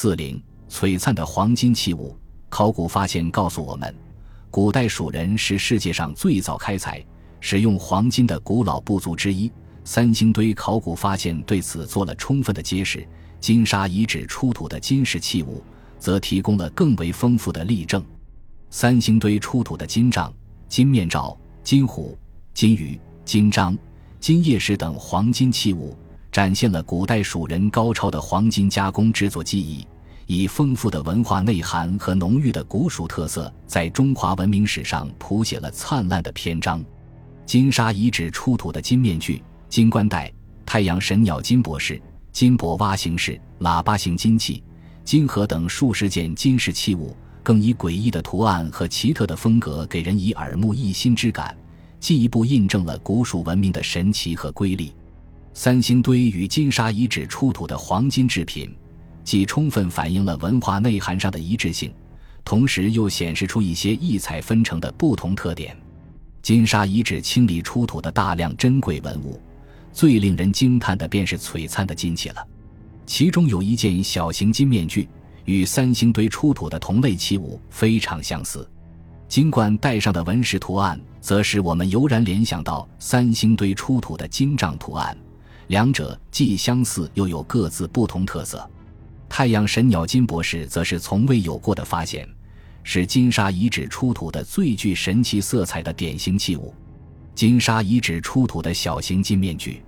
四零璀璨的黄金器物，考古发现告诉我们，古代蜀人是世界上最早开采、使用黄金的古老部族之一。三星堆考古发现对此做了充分的揭示，金沙遗址出土的金饰器物则提供了更为丰富的例证。三星堆出土的金杖、金面罩、金虎、金鱼、金章、金叶石等黄金器物，展现了古代蜀人高超的黄金加工制作技艺，以丰富的文化内涵和浓郁的古蜀特色，在中华文明史上谱写了灿烂的篇章。金沙遗址出土的金面具。金冠带、太阳神鸟金博士、金箔蛙形式、喇叭形金器、金盒等数十件金饰器物，更以诡异的图案和奇特的风格，给人以耳目一新之感，进一步印证了古蜀文明的神奇和瑰丽。三星堆与金沙遗址出土的黄金制品，既充分反映了文化内涵上的一致性，同时又显示出一些异彩纷呈的不同特点。金沙遗址清理出土的大量珍贵文物。最令人惊叹的便是璀璨的金器了，其中有一件小型金面具，与三星堆出土的同类器物非常相似。金冠带上的纹饰图案，则使我们油然联想到三星堆出土的金杖图案，两者既相似又有各自不同特色。太阳神鸟金博士则是从未有过的发现，是金沙遗址出土的最具神奇色彩的典型器物。金沙遗址出土的小型金面具。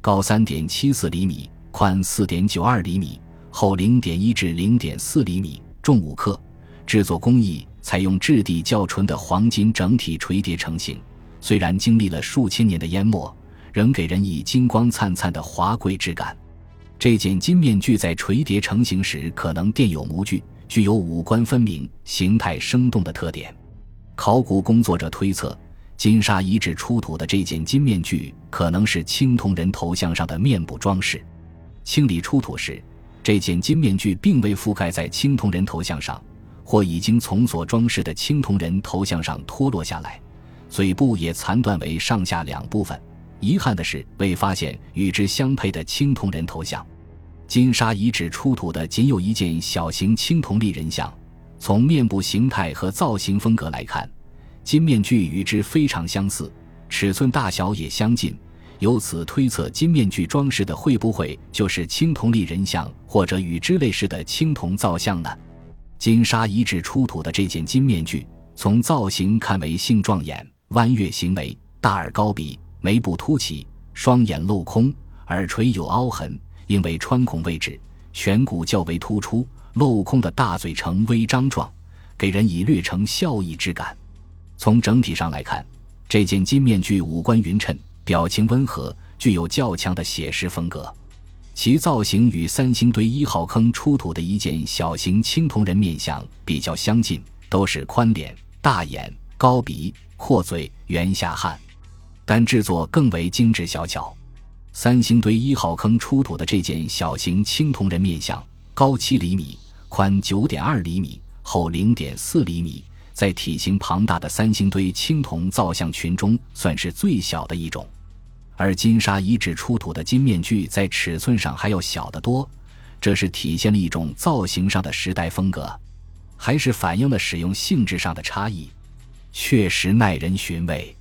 高三点七四厘米，宽四点九二厘米，厚零点一至零点四厘米，重五克。制作工艺采用质地较纯的黄金整体锤叠成型。虽然经历了数千年的淹没，仍给人以金光灿灿的华贵之感。这件金面具在锤叠成型时可能垫有模具，具有五官分明、形态生动的特点。考古工作者推测。金沙遗址出土的这件金面具，可能是青铜人头像上的面部装饰。清理出土时，这件金面具并未覆盖在青铜人头像上，或已经从所装饰的青铜人头像上脱落下来，嘴部也残断为上下两部分。遗憾的是，未发现与之相配的青铜人头像。金沙遗址出土的仅有一件小型青铜立人像，从面部形态和造型风格来看。金面具与之非常相似，尺寸大小也相近，由此推测，金面具装饰的会不会就是青铜立人像或者与之类似的青铜造像呢？金沙遗址出土的这件金面具，从造型看为性状眼弯月形眉，大耳高鼻，眉部凸起，双眼镂空，耳垂有凹痕，因为穿孔位置颧骨较为突出，镂空的大嘴呈微张状，给人以略呈笑意之感。从整体上来看，这件金面具五官匀称，表情温和，具有较强的写实风格。其造型与三星堆一号坑出土的一件小型青铜人面像比较相近，都是宽脸、大眼、高鼻、阔嘴、圆下颔，但制作更为精致小巧。三星堆一号坑出土的这件小型青铜人面像，高七厘米，宽九点二厘米，厚零点四厘米。在体型庞大的三星堆青铜造像群中，算是最小的一种。而金沙遗址出土的金面具在尺寸上还要小得多，这是体现了一种造型上的时代风格，还是反映了使用性质上的差异？确实耐人寻味。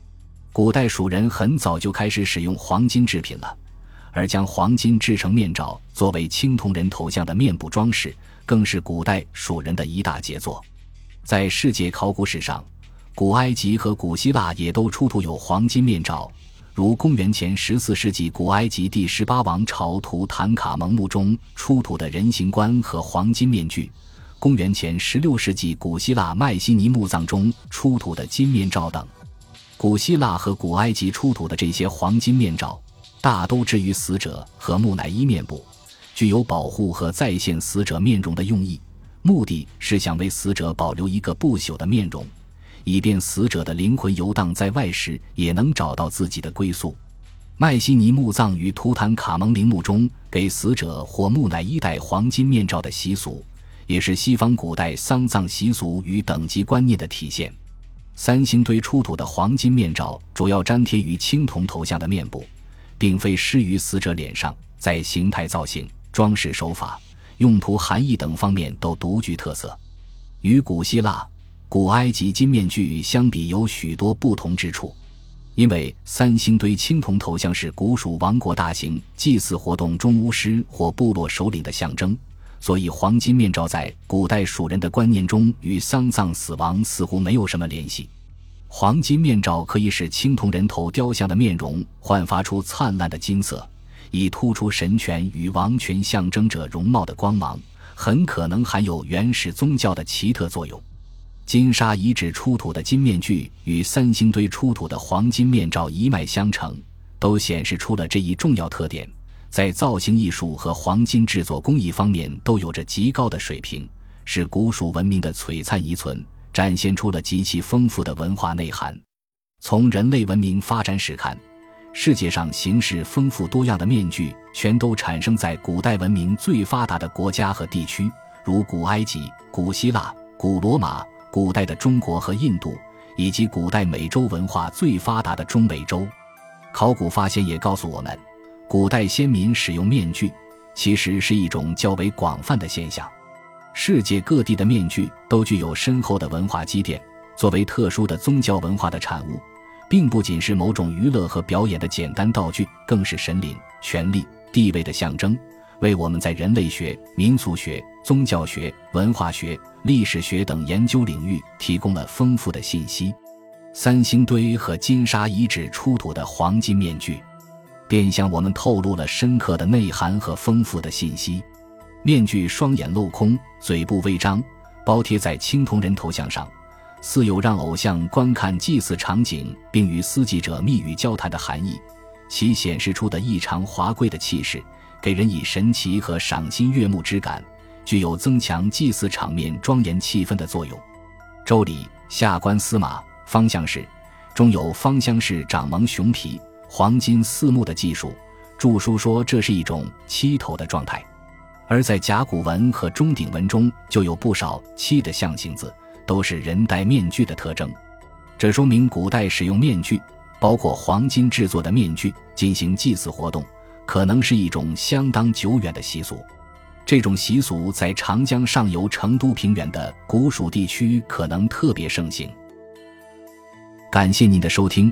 古代蜀人很早就开始使用黄金制品了，而将黄金制成面罩作为青铜人头像的面部装饰，更是古代蜀人的一大杰作。在世界考古史上，古埃及和古希腊也都出土有黄金面罩，如公元前十四世纪古埃及第十八王朝图坦卡蒙墓中出土的人形棺和黄金面具，公元前十六世纪古希腊迈锡尼墓葬中出土的金面罩等。古希腊和古埃及出土的这些黄金面罩，大都置于死者和木乃伊面部，具有保护和再现死者面容的用意。目的是想为死者保留一个不朽的面容，以便死者的灵魂游荡在外时也能找到自己的归宿。迈锡尼墓葬与图坦卡蒙陵墓中给死者或木乃伊戴黄金面罩的习俗，也是西方古代丧葬习俗与等级观念的体现。三星堆出土的黄金面罩主要粘贴于青铜头像的面部，并非施于死者脸上，在形态造型、装饰手法。用途、含义等方面都独具特色。与古希腊、古埃及金面具相比，有许多不同之处。因为三星堆青铜头像是古蜀王国大型祭祀活动中巫师或部落首领的象征，所以黄金面罩在古代蜀人的观念中与丧葬死亡似乎没有什么联系。黄金面罩可以使青铜人头雕像的面容焕发出灿烂的金色，以突出神权与王权象征者容貌的光芒，很可能含有原始宗教的奇特作用。金沙遗址出土的金面具与三星堆出土的黄金面罩一脉相承，都显示出了这一重要特点：在造型艺术和黄金制作工艺方面都有着极高的水平，是古蜀文明的璀璨遗存，展现出了极其丰富的文化内涵。从人类文明发展史看，世界上形式丰富多样的面具全都产生在古代文明最发达的国家和地区，如古埃及、古希腊、古罗马。古代的中国和印度，以及古代美洲文化最发达的中美洲，考古发现也告诉我们，古代先民使用面具其实是一种较为广泛的现象。世界各地的面具都具有深厚的文化积淀，作为特殊的宗教文化的产物，并不仅是某种娱乐和表演的简单道具，更是神灵、权力、地位的象征。为我们在人类学、民俗学、宗教学、文化学、历史学等研究领域提供了丰富的信息。三星堆和金沙遗址出土的黄金面具，便向我们透露了深刻的内涵和丰富的信息。面具双眼镂空，嘴部微张，包贴在青铜人头像上，似有让偶像观看祭祀场景并与司祭者密语交谈的含义。其显示出的异常华贵的气势。给人以神奇和赏心悦目之感，具有增强祭祀场面庄严气氛的作用。周礼下官司马方相氏中有方相氏掌蒙熊皮黄金四目的技术，著书说这是一种七头的状态。而在甲骨文和钟鼎文中就有不少七的象形字，都是人戴面具的特征。这说明古代使用面具，包括黄金制作的面具进行祭祀活动。可能是一种相当久远的习俗，这种习俗在长江上游成都平原的古蜀地区可能特别盛行。感谢您的收听，